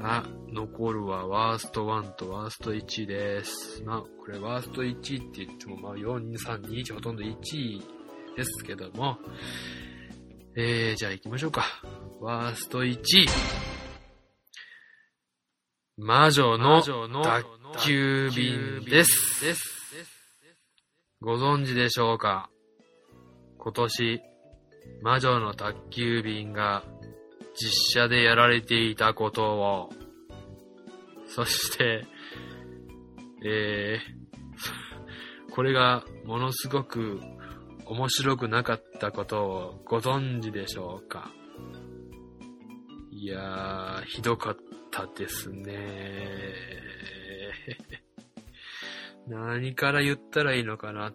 あ、残るはワースト1とワースト1です。まあ、これワースト1って言っても、まあ、4、2、3、2、1、ほとんど1位ですけども、えー、じゃあ行きましょうか。ワースト1位。魔女の宅急便です。ご存知でしょうか？今年、魔女の宅急便が実写でやられていたことを、そして、えー、これがものすごく面白くなかったことをご存知でしょうかいやー、ひどかったですね。何から言ったらいいのかな。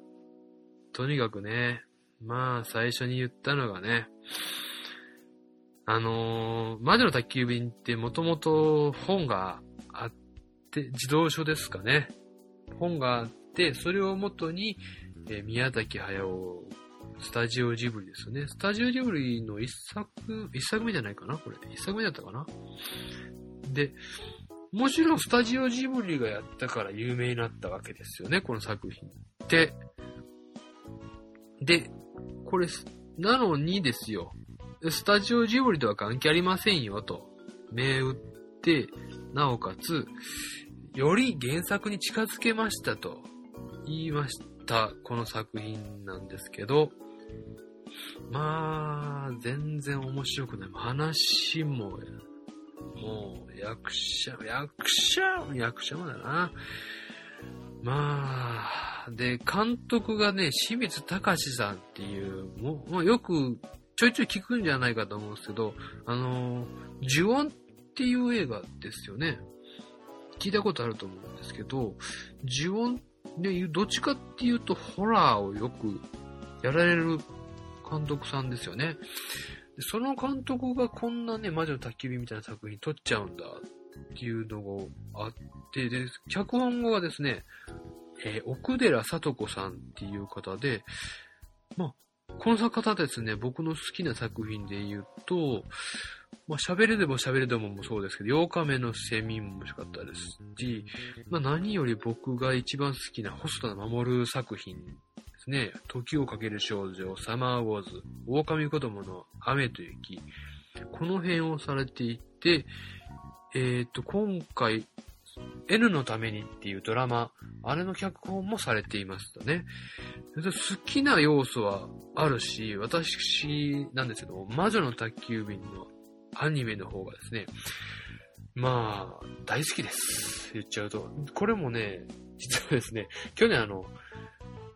とにかくね、まあ最初に言ったのがね、あのー、魔女の宅急便ってもともと本があって、児童書ですかね。本があって、それをもとに、えー宮崎駿、スタジオジブリですよね。スタジオジブリの一作、一作目じゃないかなこれ。一作目だったかなで、もちろんスタジオジブリがやったから有名になったわけですよね、この作品って。で、これ、なのにですよ、スタジオジブリとは関係ありませんよと、銘打って、なおかつ、より原作に近づけましたと言いました、この作品なんですけど、まあ、全然面白くない。話も、もう、役者、役者、役者もだな。まあ、で、監督がね、清水隆さんっていう、もう、もうよくちょいちょい聞くんじゃないかと思うんですけど、あの、呪音っていう映画ですよね。聞いたことあると思うんですけど、呪音で、どっちかっていうとホラーをよくやられる監督さんですよね。その監督がこんなね、魔女の宅急便みたいな作品撮っちゃうんだっていうのがあって、で、脚本語はですね、えー奥寺聡子さんっていう方で、まあ、この方ですね、僕の好きな作品で言うと、まあ、喋れでも喋れでももそうですけど、8日目のセミも面白かったですし、まあ、何より僕が一番好きな細田守作品ですね。時をかける少女、サマーウォーズ、狼子供の雨と雪、この辺をされていて、えっ、と、今回、N のためにっていうドラマ、あれの脚本もされていましたね。好きな要素はあるし、私なんですけど、魔女の宅急便のアニメの方がですね、まあ、大好きです。言っちゃうと。これもね、実はですね、去年あの、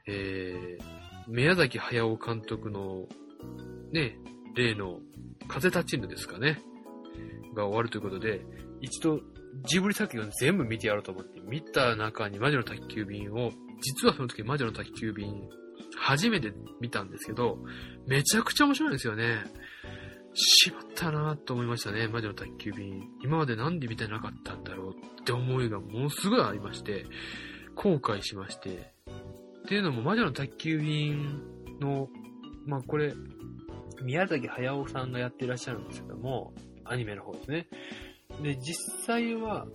えー、宮崎駿監督の、ね、例の風立ちぬですかね、が終わるということで、一度ジブリ作品を全部見てやろうと思って、見た中に魔女の宅急便を、実はその時魔女の宅急便、初めて見たんですけど、めちゃくちゃ面白いんですよね。しまったなと思いましたね、魔女の宅急便。今までなんで見てなかったんだろうって思いがものすごいありまして、後悔しまして。っていうのも魔女の宅急便の、まあこれ、宮崎駿さんがやってらっしゃるんですけども、アニメの方ですね。で、実際は、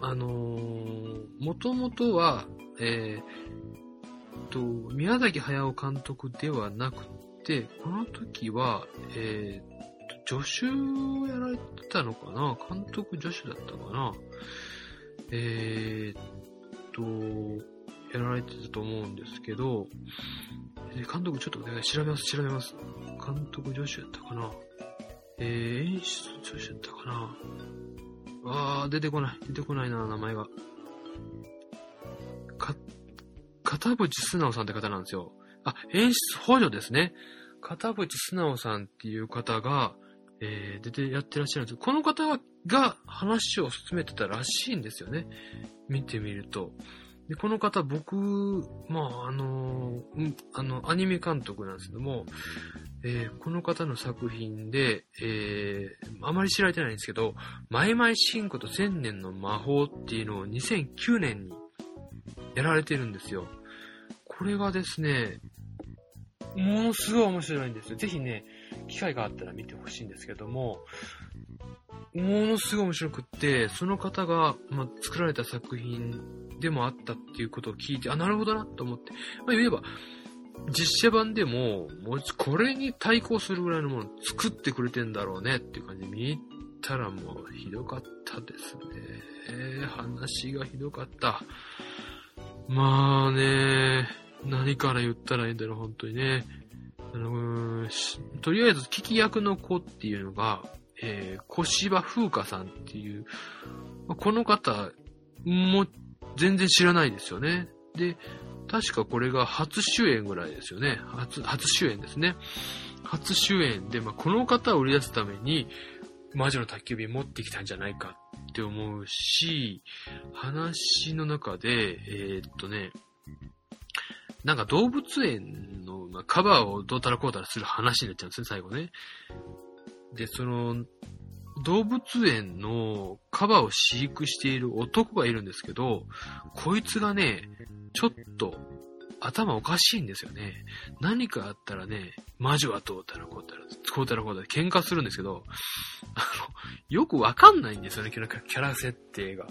あのー、もともとは、えー、と、宮崎駿監督ではなくて、この時は、えー、と、助手をやられてたのかな？監督助手だったかな？えー、と、やられてたと思うんですけど、監督ちょっとね、調べます、調べます。監督助手やったかな？えー、演出助手やったかなあー、出てこない。出てこないな、名前が。か、片渕素直さんって方なんですよ。あ、演出補助ですね。片渕素直さんっていう方が、えー、出てやってらっしゃるんですこの方が話を進めてたらしいんですよね。見てみると。で、この方、僕、まあ、あの、んあの、アニメ監督なんですけども、えーこの方の作品で、えーあまり知られてないんですけど、マイマイシンコと千年の魔法っていうのを2009年にやられてるんですよ。これがですね、ものすごい面白いんですよ。ぜひね、機会があったら見てほしいんですけども、ものすごい面白くって、その方が、まあ、作られた作品でもあったっていうことを聞いて、あ、なるほどなと思って。まあ、言えば、実写版でも、もうこれに対抗するぐらいのものを作ってくれてんだろうねっていう感じで見たらもうひどかったですね。話がひどかった。まあね、何から言ったらいいんだろう、本当にね。あのとりあえず、聞き役の子っていうのが、えー、小芝風花さんっていう、この方も全然知らないですよね。で、確かこれが初主演ぐらいですよね。初、初主演ですね。初主演で、まあ、この方を売り出すために、魔女の宅急便持ってきたんじゃないかって思うし、話の中で、えー、っとね、なんか動物園のカバーをどうたらこうたらする話になっちゃうんですね、最後ね。で、その、動物園のカバーを飼育している男がいるんですけど、こいつがね、ちょっと頭おかしいんですよね。何かあったらね、魔女はどうたらこうたら、こうたらこうたら喧嘩するんですけど、あの、よくわかんないんですよね、キャラ設定が。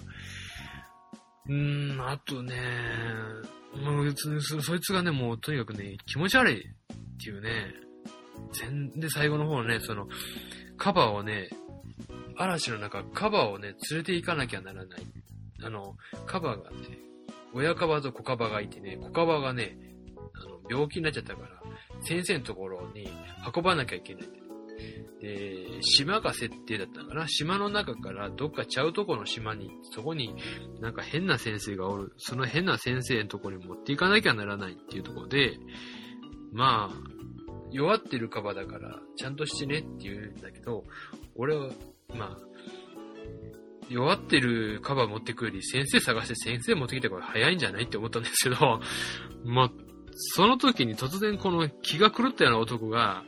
うーん、あとね、もう別にそ、そいつがね、もうとにかくね、気持ち悪いっていうね、全で、最後の方ね、その、カバーをね、嵐の中、カバーをね、連れて行かなきゃならない。あの、カバーがね、親カバーと子カバーがいてね、子カバーがね、あの、病気になっちゃったから、先生のところに運ばなきゃいけない。で、島が設定だったのかな？島の中からどっかちゃうとこの島に、そこになんか変な先生がおる。その変な先生のところに持っていかなきゃならないっていうところで、まあ、弱ってるカバだから、ちゃんとしてねって言うんだけど、俺は、まあ、弱ってるカバー持ってくより先生探して先生持ってきた方が早いんじゃないって思ったんですけど、まあ、その時に突然この気が狂ったような男が、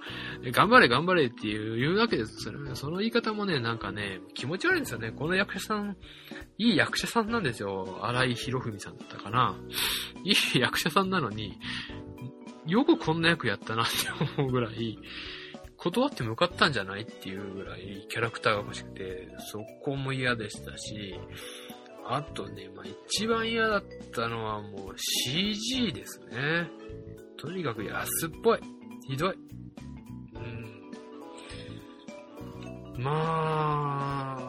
頑張れ頑張れっていう言うわけです。それその言い方もね、なんかね、気持ち悪いんですよね。この役者さん、いい役者さんなんですよ。荒井博文さんだったかな。いい役者さんなのに、よくこんな役やったなって思うぐらい、断って向かったんじゃないっていうぐらいキャラクターが欲しくて、そこも嫌でしたし、あとね、まあ、一番嫌だったのはもう CG ですね。とにかく安っぽい。ひどい。うん。まあ、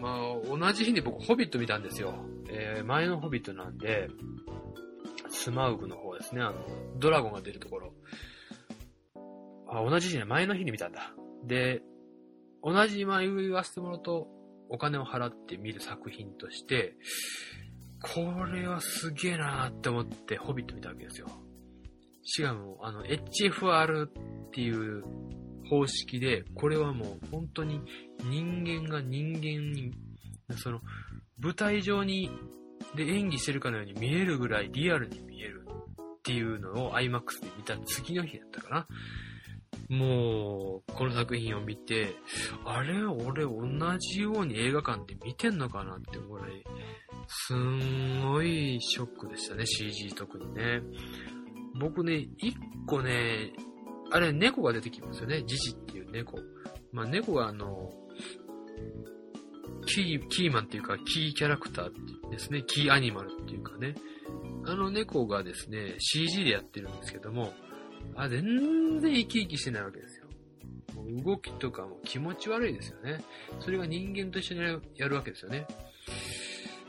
まあ、同じ日に僕、ホビット見たんですよ。えー、前のホビットなんで、スマウグの方ですね。あの、ドラゴンが出るところ。あ、同じ日に前の日に見たんだ。で、同じ今言わせてもらうと、お金を払って見る作品として、これはすげえなーって思ってホビット見たわけですよ。しかも、あの、HFR っていう方式で、これはもう本当に人間が人間に、その、舞台上に、で演技してるかのように見えるぐらいリアルに見えるっていうのを IMAX で見た次の日だったかな。もう、この作品を見て、あれ？俺同じように映画館で見てんのかなってぐらい、すんごいショックでしたね、CG 特にね。僕ね、一個ね、あれ猫が出てきますよね、ジジっていう猫。まあ猫があの、キー、キーマンっていうか、キーキャラクターですね、キーアニマルっていうかね。あの猫がですね、CG でやってるんですけども、あ、全然生き生きしてないわけですよ。もう動きとかも気持ち悪いですよね。それが人間と一緒にやるわけですよね。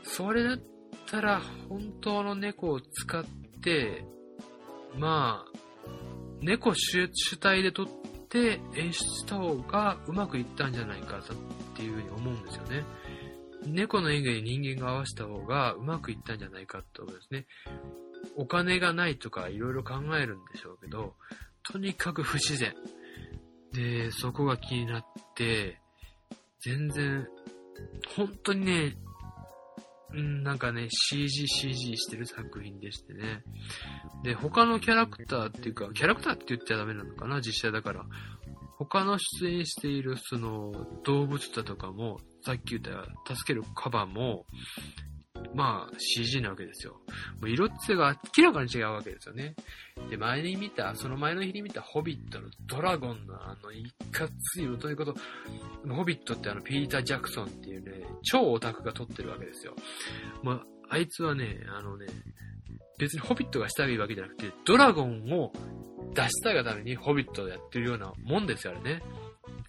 それだったら、本当の猫を使って、まあ、猫主体で撮って演出した方がうまくいったんじゃないかっていうふうに思うんですよね。猫の演技に人間が合わせた方がうまくいったんじゃないかってことですね。お金がないとかいろいろ考えるんでしょうけど、とにかく不自然。で、そこが気になって、全然、本当にね、うん、なんかね、CG、CG してる作品でしてね。で、他のキャラクターっていうか、キャラクターって言っちゃダメなのかな、実写だから。他の出演しているその動物だとかも、さっき言った助けるカバーも、まあ CG なわけですよ。もう色っつが明らかに違うわけですよね。で、前に見た、その前の日に見たホビットのドラゴンのあの、いかついということ、ホビットってあの、ピーター・ジャクソンっていうね、超オタクが撮ってるわけですよ。まあ、あいつはね、あのね、別にホビットがしたいわけじゃなくて、ドラゴンを出したいがためにホビットをやってるようなもんですよ、あれね。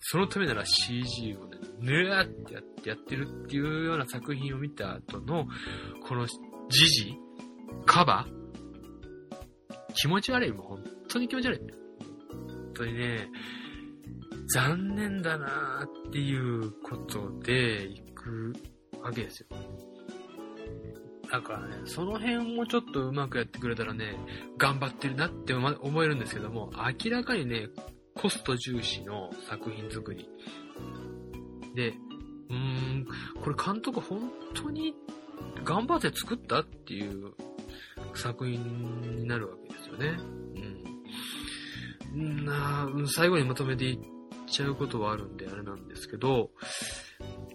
そのためなら CG をね、ぬーってやってやってるっていうような作品を見た後の、この時事カバー？気持ち悪い。もう本当に気持ち悪い。本当にね、残念だなーっていうことで行くわけですよ。だからね、その辺もちょっとうまくやってくれたらね、頑張ってるなって思えるんですけども、明らかにね、コスト重視の作品作り。で、うーん、これ監督本当に頑張って作ったっていう作品になるわけですよね。うん。な最後にまとめていっちゃうことはあるんであれなんですけど、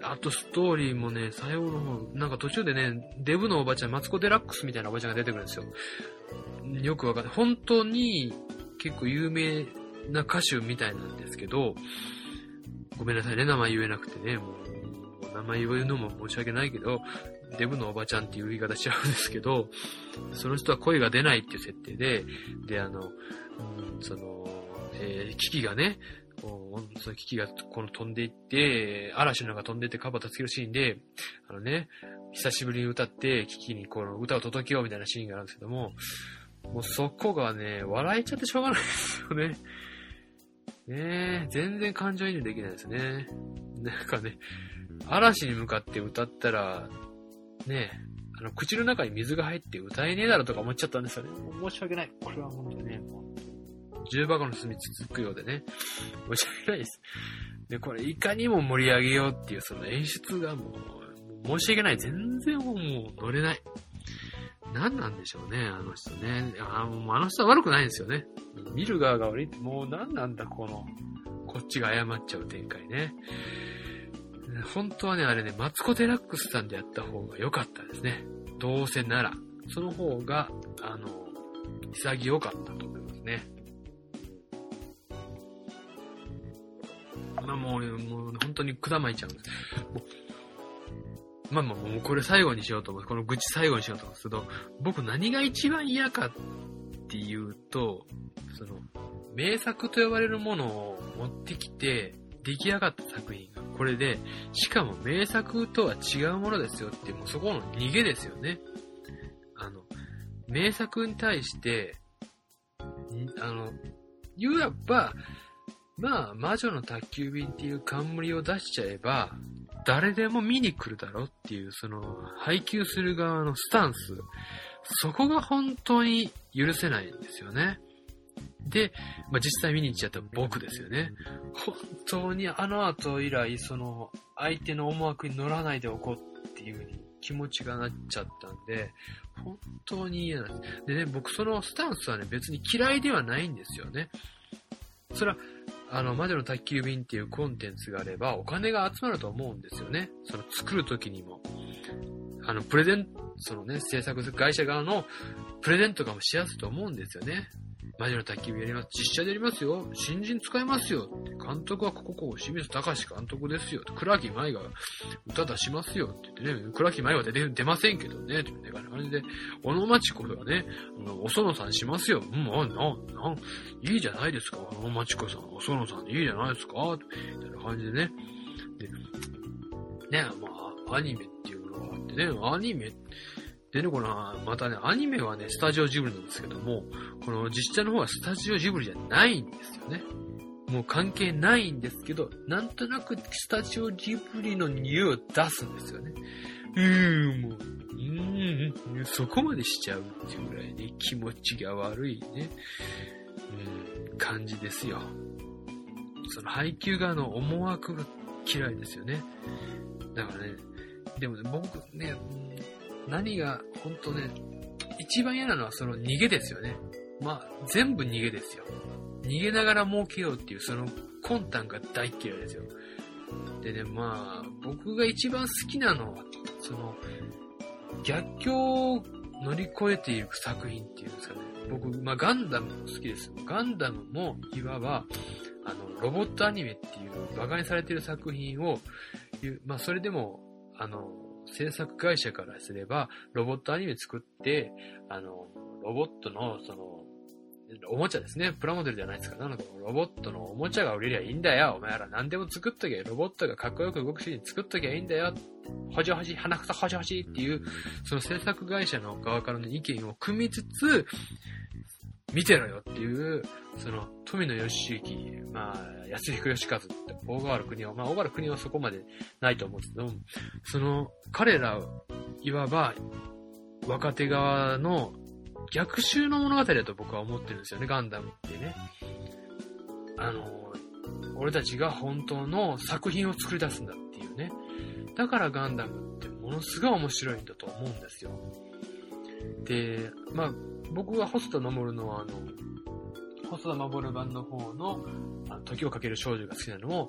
あとストーリーもね、最後の方、なんか途中でね、デブのおばちゃん、マツコ・デラックスみたいなおばちゃんが出てくるんですよ。よくわかんない。本当に結構有名な歌手みたいなんですけど、ごめんなさいね、名前言えなくてね、もう、名前言うのも申し訳ないけど、デブのおばちゃんっていう言い方しちゃうんですけど、その人は声が出ないっていう設定で、で、あの、うん、その、えー、機がね、その機がこの飛んでいって、嵐の中飛んでいってカバー助けるシーンで、あのね、久しぶりに歌って、機器にこの歌を届けようみたいなシーンがあるんですけども、もうそこがね、笑えちゃってしょうがないですよね。ねえ、全然感情移入できないですね。なんかね、嵐に向かって歌ったら、ねえ、あの、口の中に水が入って歌えねえだろとか思っちゃったんですよね。申し訳ない。これは本当にね、もう重箱の隅つつくようでね、申し訳ないです。で、これいかにも盛り上げようっていうその演出がもう、申し訳ない。全然もう乗れない。何なんでしょうね、あの人ね。あもうあの人は悪くないんですよね。見る側が悪いって、もう何なんだ、この、こっちが謝っちゃう展開ね。本当はね、あれね、マツコ・デラックスさんでやった方が良かったですね。どうせなら。その方が、あの、潔かったと思いますね。まあもう、もう本当にくだまいちゃうんです。まあまあもうこれ最後にしようと思う。この愚痴最後にしようと思うんですけど、僕何が一番嫌かっていうと、その、名作と呼ばれるものを持ってきて、出来上がった作品がこれで、しかも名作とは違うものですよって、もうそこの逃げですよね。あの、名作に対して、あの、言わば、まあ、魔女の宅急便っていう冠を出しちゃえば、誰でも見に来るだろっていう、その、配給する側のスタンス、そこが本当に許せないんですよね。で、まあ、実際見に行っちゃった僕ですよね。本当にあの後以来、その、相手の思惑に乗らないでおこうっていう風に気持ちがなっちゃったんで、本当に嫌なんです。でね、僕そのスタンスはね、別に嫌いではないんですよね。それは、あの、魔女の宅急便っていうコンテンツがあれば、お金が集まると思うんですよね。その作るときにも。あの、プレゼン、そのね、制作会社側のプレゼントかもしやすいと思うんですよね。魔女の焚き火やります。実写でやりますよ。新人使いますよ。監督はこここう、清水隆監督ですよ。倉木舞が歌出しますよ。って言ってね、倉木舞は出て出ませんけどね。っていう感じで、小野町子はね、お園さんしますよ。うん、あ、な、な、いいじゃないですか。小野町子さん、お園さんいいじゃないですか。みたいな感じでね。で、ね、まあ、アニメっていうものがあってね、アニメ、でね、この、またね、アニメはね、スタジオジブリなんですけども、この実写の方はスタジオジブリじゃないんですよね。もう関係ないんですけど、なんとなくスタジオジブリの匂いを出すんですよね。うーん、もう、うーん、そこまでしちゃうっていうぐらいね、気持ちが悪いね、うん、感じですよ。その配給側の思惑が嫌いですよね。だからね、でもね、僕ね、何が、本当ね、一番嫌なのはその逃げですよね。まあ、全部逃げですよ。逃げながら儲けようっていうその魂胆が大嫌いですよ。でね、まあ、僕が一番好きなのは、その、逆境を乗り越えていく作品っていうんですかね。僕、まあ、ガンダムも好きです。ガンダムも、いわば、あの、ロボットアニメっていう、馬鹿にされてる作品を、まあ、それでも、あの、制作会社からすれば、ロボットアニメ作って、あの、ロボットの、その、おもちゃですね。プラモデルじゃないですか。なので、ロボットのおもちゃが売れりゃいいんだよ。お前ら何でも作っとけ。ロボットがかっこよく動くしに作っときゃいいんだよ。ほじほじ、鼻くそほじほじっていう、その制作会社の側からの意見を組みつつ、見てろよっていう、その、富野義行、まあ、安彦義和って、大河原国夫、まあ、大河原国夫はそこまでないと思うんですけど、その、彼ら、いわば、若手側の逆襲の物語だと僕は思ってるんですよね、ガンダムってね。あの、俺たちが本当の作品を作り出すんだっていうね。だからガンダムってものすごい面白いんだと思うんですよ。で、まあ、僕が細田守のあの、細田守版の方の、あの時をかける少女が好きなのも、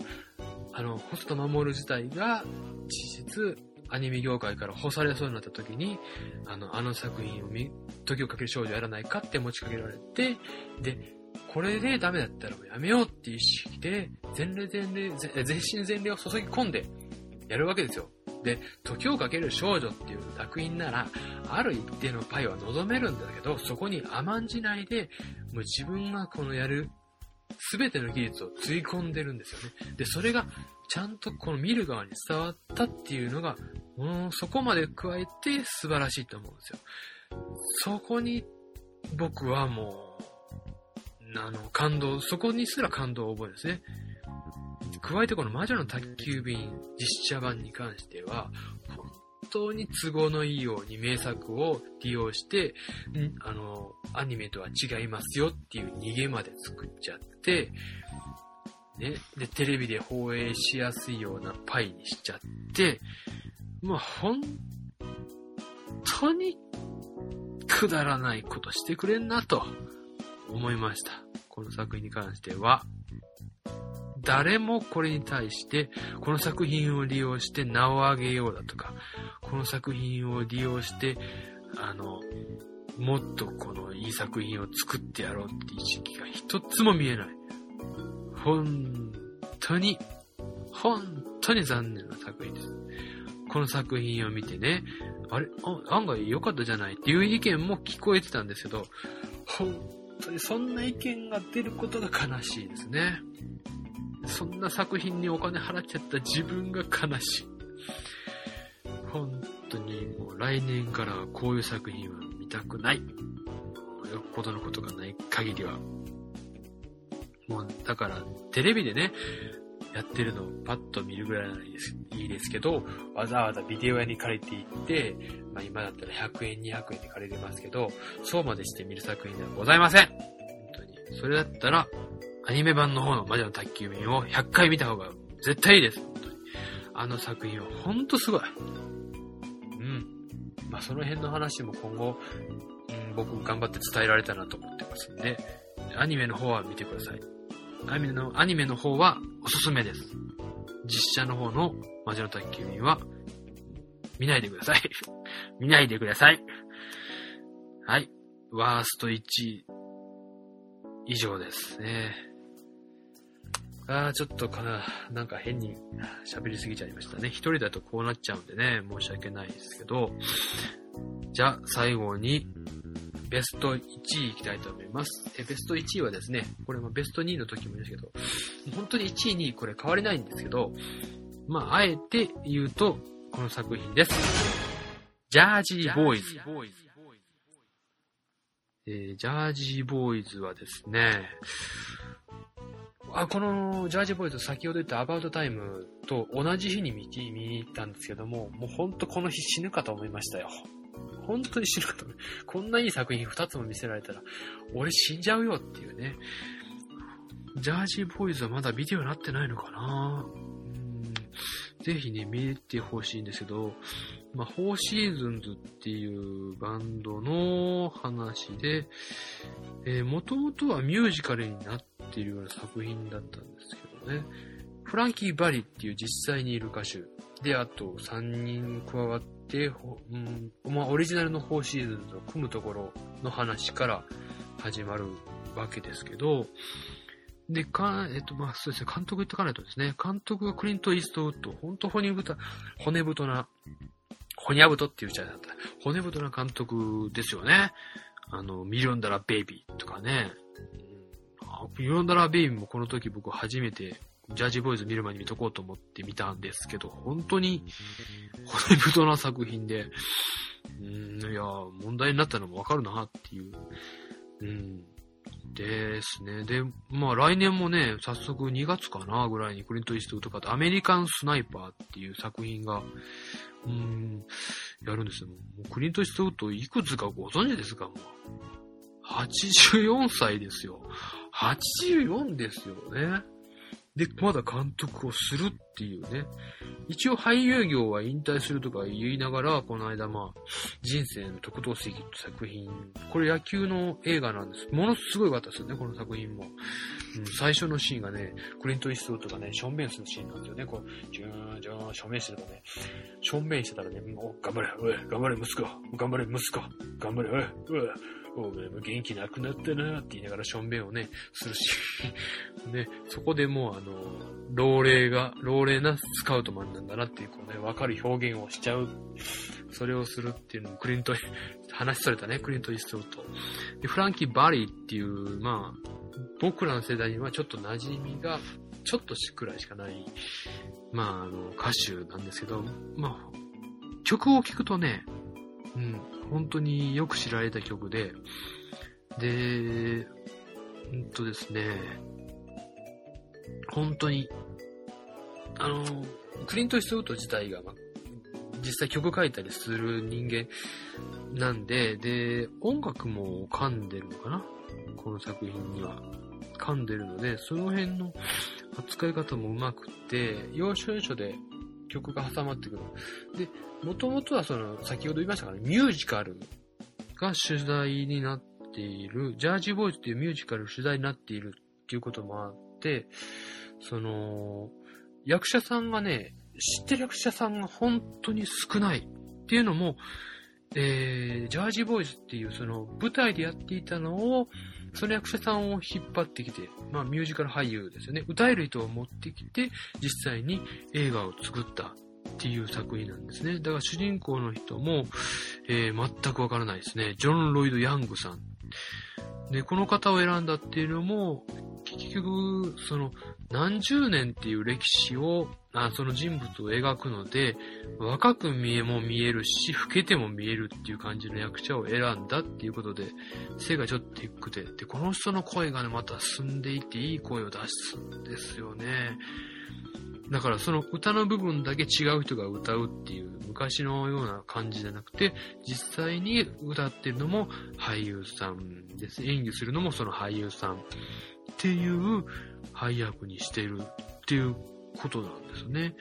あの、細田守自体が、事実、アニメ業界から干されそうになった時に、あの、あの作品を見、時をかける少女やらないかって持ちかけられて、で、これでダメだったらもうやめようっていう意識で、全霊全霊、全身全霊を注ぎ込んでやるわけですよ。で、時をかける少女っていう作品なら、ある一定のパイは望めるんだけど、そこに甘んじないで、もう自分がこのやる、すべての技術をつぎ込んでるんですよね。で、それがちゃんとこの見る側に伝わったっていうのが、もうそこまで加えて素晴らしいと思うんですよ。そこに僕はもう、あの、感動、そこにすら感動を覚えるんですね。加えてこの魔女の宅急便実写版に関しては、本当に都合のいいように名作を利用して、あの、アニメとは違いますよっていう逃げまで作っちゃって、ね、で、テレビで放映しやすいようなパイにしちゃって、まあ、本当にくだらないことしてくれんなと思いました。この作品に関しては。誰もこれに対して、この作品を利用して名を上げようだとか、この作品を利用して、あの、もっとこのいい作品を作ってやろうって意識が一つも見えない。本当に、本当に残念な作品です。この作品を見てね、あれ？案外良かったじゃないっていう意見も聞こえてたんですけど、本当にそんな意見が出ることが悲しいですね。そんな作品にお金払っちゃった自分が悲しい。本当にもう来年からこういう作品は見たくない。よっぽどのことがない限りは。もう、だから、テレビでね、やってるのをパッと見るぐらいならいいですいいですけど、わざわざビデオ屋に借りていって、まあ今だったら100円、200円で借りれますけど、そうまでして見る作品ではございません本当に。それだったら、アニメ版の方の魔女の宅急便を100回見た方が絶対いいです。あの作品はほんとすごい。うん。まあその辺の話も今後、うん、僕頑張って伝えられたなと思ってますんで、アニメの方は見てください。アニメの、アニメの方はおすすめです。実写の方の魔女の宅急便は見ないでください。見ないでください。はい。ワースト1位以上ですね。ああ、ちょっとかな、なんか変に喋りすぎちゃいましたね。一人だとこうなっちゃうんでね、申し訳ないですけど、じゃあ最後に、ベスト1位いきたいと思います。えベスト1位はですね、これもベスト2位の時もいいですけど、本当に1位にこれ変わりないんですけど、まあ、あえて言うと、この作品です。ジャージーボーイズ。えー、ジャージーボーイズはですね、あ、このジャージボーイズ先ほど言ったアバウトタイムと同じ日に見見に行ったんですけども、もうほんとこの日死ぬかと思いましたよ。本当に死ぬかと思う。こんないい作品2つも見せられたら、俺死んじゃうよっていうね。ジャージボーイズはまだビデオになってないのかなうんぜひね、見てほしいんですけど、まあ、フォーシーズンズっていうバンドの話で、えー、もともとはミュージカルになっているような作品だったんですけどね。フランキー・バリっていう実際にいる歌手で、あと3人加わって、うんまあ、オリジナルの4シーズンと組むところの話から始まるわけですけど、で、か、えっと、まあ、そうですね、監督言っとかないとですね、監督がクリント・イーストウッド、ほんと骨太、骨太な、骨太っていう時代だった。骨太な監督ですよね。あの、ミリオンダラー・ベイビーとかね。ミリオンダラー・ベイビーもこの時僕初めて、ジャージボーイズ見る前に見とこうと思って見たんですけど、本当に骨太な作品で、うん、いや、問題になったのもわかるなっていう。うん。ですね。で、まあ来年もね、早速2月かなぐらいにクリント・イーストウッドかとアメリカン・スナイパーっていう作品が、うん、やるんですよ。もうクリント・イーストウッドいくつかご存知ですか？もう。84歳ですよ。84ですよね。で、まだ監督をするっていうね。一応俳優業は引退するとか言いながら、この間まあ、人生の特等席って作品、これ野球の映画なんです。ものすごい良かったですよね、この作品も。うん、最初のシーンがね、クリント・イーストウッドがね、正面するシーンなんですよね。こう、ジューン、ジューン、正面してたらね、正面してたらね、お頑張れ、おい、頑張れ、息子、頑張れ、息子、頑張れ、おい、おい、お前も元気なくなったなって言いながらしょんべんをね、するし、ね、そこでもうあの、老齢が、老齢なスカウトマンなんだなっていう、こうね、わかる表現をしちゃう。それをするっていうのも、クリント、話しされたね、クリント・イーストウッド。で、フランキー・バリーっていう、まあ、僕らの世代にはちょっと馴染みが、ちょっとしくらいしかない、まあ、あの、歌手なんですけど、まあ、曲を聴くとね、うん、本当によく知られた曲で、で、うんとですね、本当に、あの、クリント・イーストウッド自体が、ま、実際曲書いたりする人間なんで、で、音楽も噛んでるのかな？この作品には。噛んでるので、その辺の扱い方もうまくって、要所要所で曲が挟まってくる。で、もともとはその、先ほど言いましたから、ミュージカルが主題になっている、ジャージーボーイズっていうミュージカル主題になっているっていうこともあって、その、役者さんがね、知ってる役者さんが本当に少ないっていうのも、えー、ジャージーボーイズっていうその舞台でやっていたのを、その役者さんを引っ張ってきて、まあミュージカル俳優ですよね。歌える人を持ってきて、実際に映画を作ったっていう作品なんですね。だから主人公の人も、えー、全くわからないですね。ジョン・ロイド・ヤングさん。で、この方を選んだっていうのも、結局、その、何十年っていう歴史を、あその人物を描くので、若く見えも見えるし、老けても見えるっていう感じの役者を選んだっていうことで、背がちょっと低くて、で、この人の声がね、また澄んでいていい声を出すんですよね。だからその歌の部分だけ違う人が歌うっていう昔のような感じじゃなくて、実際に歌ってるのも俳優さんです。演技するのもその俳優さんっていう配役にしてるっていうことなんですね。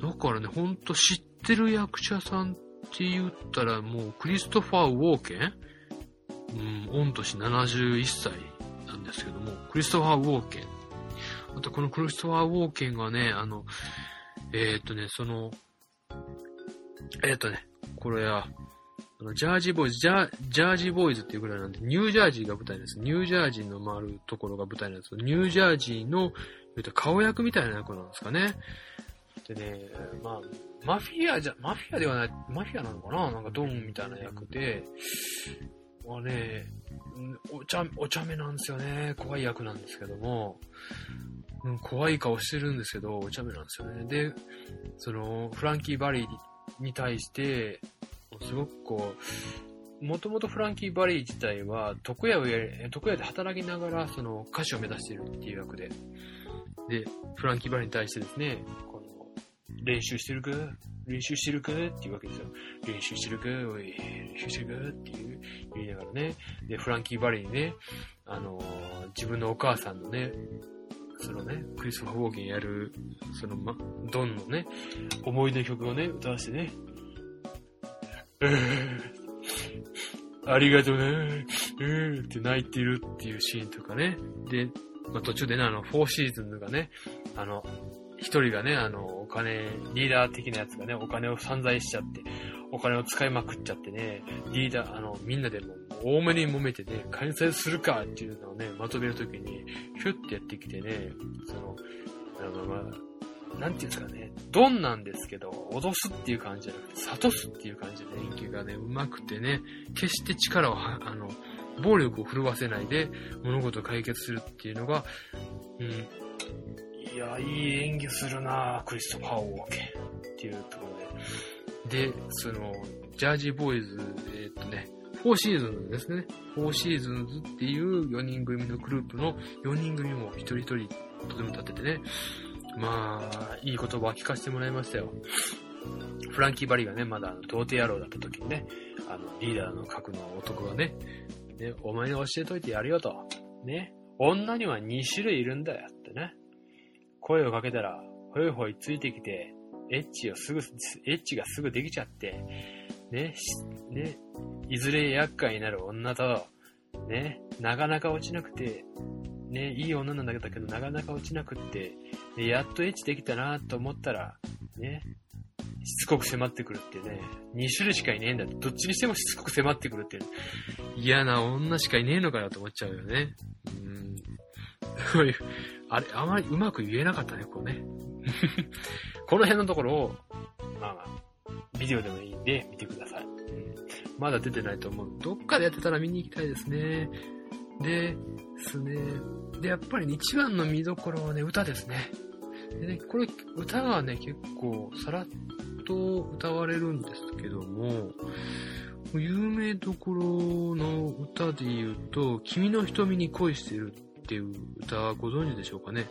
だからね、ほんと知ってる役者さんって言ったらもうクリストファー・ウォーケンうん、御年71歳なんですけども、クリストファー・ウォーケンあとこのクリストファー・ウォーケンがね、あの、えー、っとね、その、えー、っとね、これは、あのジャージーボーイズ、ジャジャージーボーイズっていうぐらいなんで、ニュージャージーが舞台です。ニュージャージーの回るところが舞台なんですけど、ニュージャージーの、言うと顔役みたいな役なんですかね。でね、まあ、マフィアじゃ、マフィアではない、マフィアなのかな？なんかドンみたいな役で、まあね、お茶、お茶目なんですよね。怖い役なんですけども、うん、怖い顔してるんですけど、お茶目なんですよね。で、その、フランキー・バリーに対して、すごくこう、もともとフランキー・バリー自体は、床屋をやり、床屋で働きながら、その、歌手を目指しているっていう役で、で、フランキー・バリーに対してですね、この、練習してるか？練習してるか？っていうわけですよ。練習してるか？おい、練習してるか？っていう言いながらね。で、フランキー・バリーにね、あのー、自分のお母さんのね、そのね、クリスマス・ウォーケンやる、その、ま、ドンのね、思い出の曲をね、歌わせてね、ありがとうね、うんって泣いてるっていうシーンとかね。で、まあ、途中でね、あの、フォーシーズンがね、あの、一人がね、あの、お金、リーダー的なやつがね、お金を散財しちゃって、お金を使いまくっちゃってね、リーダー、あの、みんなでも多めに揉めてね、開催するかっていうのをね、まとめるときに、ヒュッてやってきてね、その、あの、まあ、なんていうんですかね、ドンなんですけど、脅すっていう感じじゃなくて、諭すっていう感じで演技がね、うまくてね、決して力を、あの、暴力を振るわせないで物事を解決するっていうのが、うん、いや、いい演技するなクリストファー・ウォーケンっていうところで。で、その、ジャージーボーイズ、えー、っとね、4シーズンですね。4シーズンズっていう4人組のグループの4人組も一人一人とても立っててね。まあ、いい言葉を聞かせてもらいましたよ。フランキー・バリがね、まだ童貞野郎だった時にね、あの、リーダーの核の男がね、ね、お前に教えといてやるよと。ね。女には2種類いるんだよってね。声をかけたら、ほいほいついてきて、エッチをすぐ、エッチがすぐできちゃって、ね、ね、いずれ厄介になる女と、ね、なかなか落ちなくて、ね、いい女なんだけど、なかなか落ちなくって、でやっとエッチできたなと思ったら、ね、しつこく迫ってくるってね、2種類しかいねえんだって、どっちにしてもしつこく迫ってくるって、嫌な女しかいねえのかよと思っちゃうよね。うん。あれ、あまりうまく言えなかったね、こうね。この辺のところを、まあまあ、ビデオでもいいんで見てください。まだ出てないと思う。どっかでやってたら見に行きたいですね。で、すね。で、やっぱりね一番の見どころはね、歌ですね。でね、これ、歌がね、結構、さらっと歌われるんですけども、有名どころの歌で言うと、君の瞳に恋してるっていう歌ご存知でしょうかね。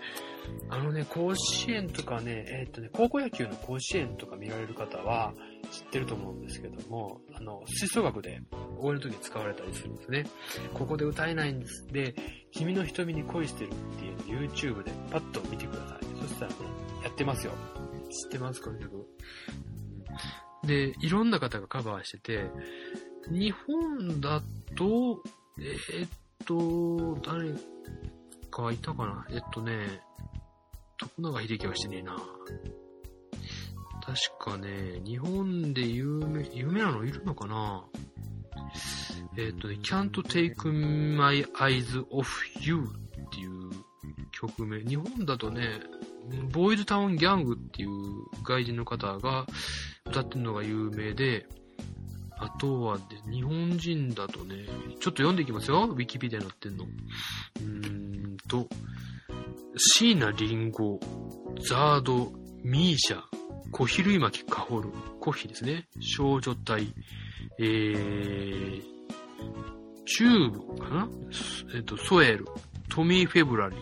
あのね、甲子園とかね、えー、っとね、高校野球の甲子園とか見られる方は知ってると思うんですけども、あの、吹奏楽で応援の時に使われたりするんですね。ここで歌えないんです。で、君の瞳に恋してるっていう YouTube でパッと見てください。そしたらね、やってますよ。知ってますこの曲。で、いろんな方がカバーしてて、日本だと、えー、っと、誰かいたかな？えっとね、徳永秀樹はしてねえな。確かね、日本で有名、有名なのいるのかな？えっとね、Can't Take My Eyes Off You っていう曲名。日本だとね、ボーイズタウンギャングっていう外人の方が歌ってるのが有名で、あとは、ね日本人だとね、ちょっと読んでいきますよ。ウィキペディアになってんの。うーんと、椎名林檎、ザード、ミーシャ、小比類巻かほる、コヒですね。少女隊、えー、チューブかな？えっ、と、ソエル、トミー・フェブラリー、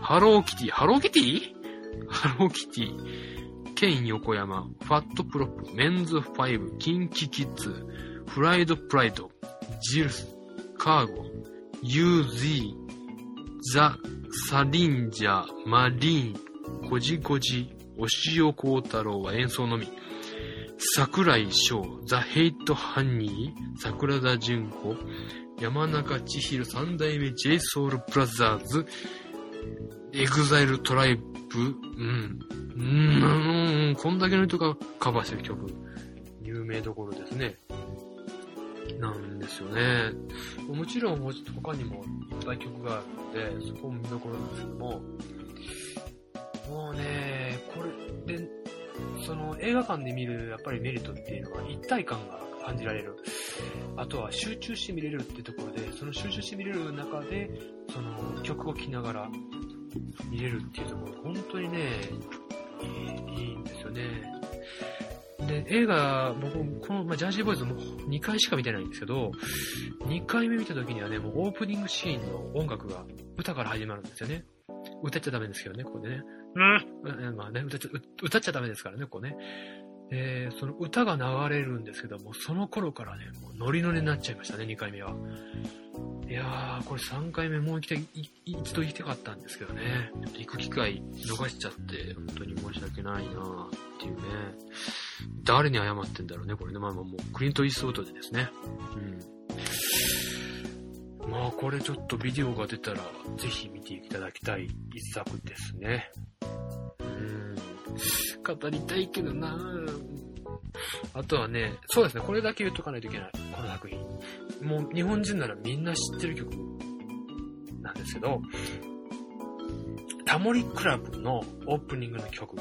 ハローキティ、ハローキティ？ハローキティ、ケイン横山、ファットプロップ、メンズファイブ、キンキキッズ、フライドプライド、ジルス、カーゴ、ユーズー、ザ・サリンジャー、マリン、コジコジ、お塩幸太郎は演奏のみ。桜井翔、ザ・ヘイト・ハンニー、桜田淳子、山中千尋三代目 j ソ o u l b r o t h e r s エグザイルトライブ、うん。うん、こんだけの人がカバーしてる曲、有名どころですね。なんですよね。もちろん、他にもいっぱい曲があるので、そこも見どころなんですけども、もうね、で、その映画館で見るやっぱりメリットっていうのは一体感が感じられる。あとは集中して見れるってところで、その集中して見れる中で、その曲を聴きながら見れるっていうところ、本当にね、いいいいんですよね。で、映画、僕、この、まあ、ジャージーボーイズも2回しか見てないんですけど、2回目見た時にはね、もうオープニングシーンの音楽が歌から始まるんですよね。歌っちゃダメですけどね、ここでね。うん。まあね、歌っちゃ、歌っちゃダメですからね、こうね。で、その歌が流れるんですけども、その頃からね、もうノリノリになっちゃいましたね、2回目は。いやー、これ3回目もう一度行きたかったんですけどね。行く機会逃しちゃって、本当に申し訳ないなーっていうね。誰に謝ってんだろうね、これね。まあまあもう、クリント・イーストウッドでですね。うん。まあこれちょっとビデオが出たら、ぜひ見ていただきたい一作ですね。うん。語りたいけどなあとはね、そうですね、これだけ言っとかないといけない。この作品。もう日本人ならみんな知ってる曲なんですけど、タモリクラブのオープニングの曲。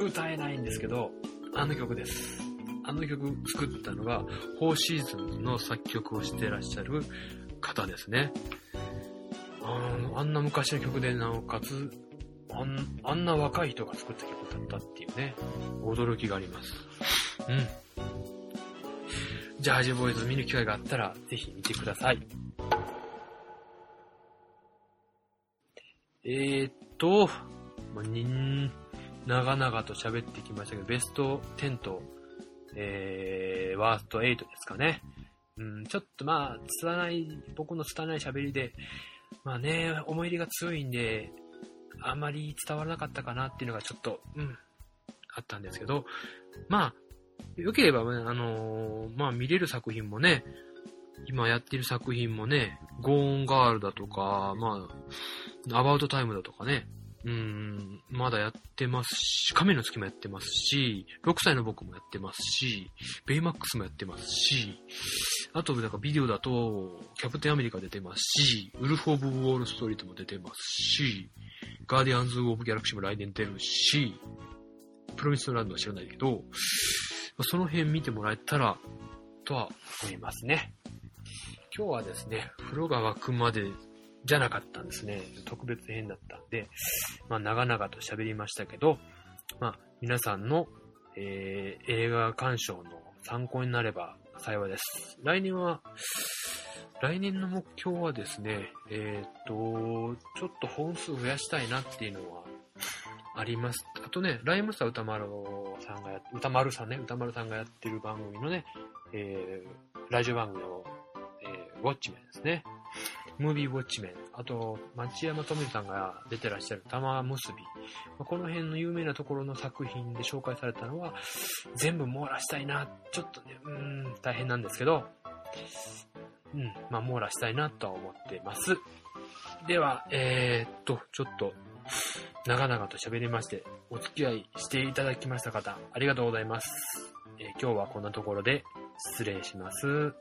歌えないんですけど、あの曲です。あの曲作ったのが、フォーシーズンの作曲をしてらっしゃる方ですね。あんな昔の曲でなおかつあんあんな若い人が作った曲だったっていうね、驚きがあります。うん。ジャージボーイズ見る機会があったら、ぜひ見てください。えー、っと、まあ、にん、長々と喋ってきましたけど、ベスト10と、えー、ワースト8ですかね。うん、ちょっとまあ、拙い、僕の拙い喋りで、まあね、思い入れが強いんで、あんまり伝わらなかったかなっていうのがちょっと、うん、あったんですけど、まあ、良ければ、ね、あのー、まあ見れる作品もね、今やってる作品もね、ゴーンガールだとか、まあ、アバウトタイムだとかね、うん、まだやってますし、亀の月もやってますし、6歳の僕もやってますし、ベイマックスもやってますし、あと、なんかビデオだと、キャプテンアメリカ出てますし、ウルフ・オブ・ウォール・ストリートも出てますし、ガーディアンズ・オブ・ギャラクシーも来年出るし、プロミスのランドは知らないけど、その辺見てもらえたら、とは思いますね。今日はですね、風呂が沸くまでじゃなかったんですね。特別編だったんで、まあ、長々と喋りましたけど、まあ、皆さんの、えー、映画鑑賞の参考になれば幸いです。来年は、来年の目標はですね、えっ、と、ちょっと本数増やしたいなっていうのはあります。あとね、ライムスター歌丸さんがや、歌丸さんね、歌丸さんがやってる番組のね、えー、ラジオ番組の、えー、ウォッチメンですね。ムービーウォッチメン。あと、町山富さんが出てらっしゃる玉結び。まこの辺の有名なところの作品で紹介されたのは、全部網羅したいな。ちょっとね、うん、大変なんですけど、うん、まあ、網羅したいなとは思ってます。では、えー、っと、ちょっと、長々と喋りまして、お付き合いしていただきました方、ありがとうございます。えー、今日はこんなところで失礼します。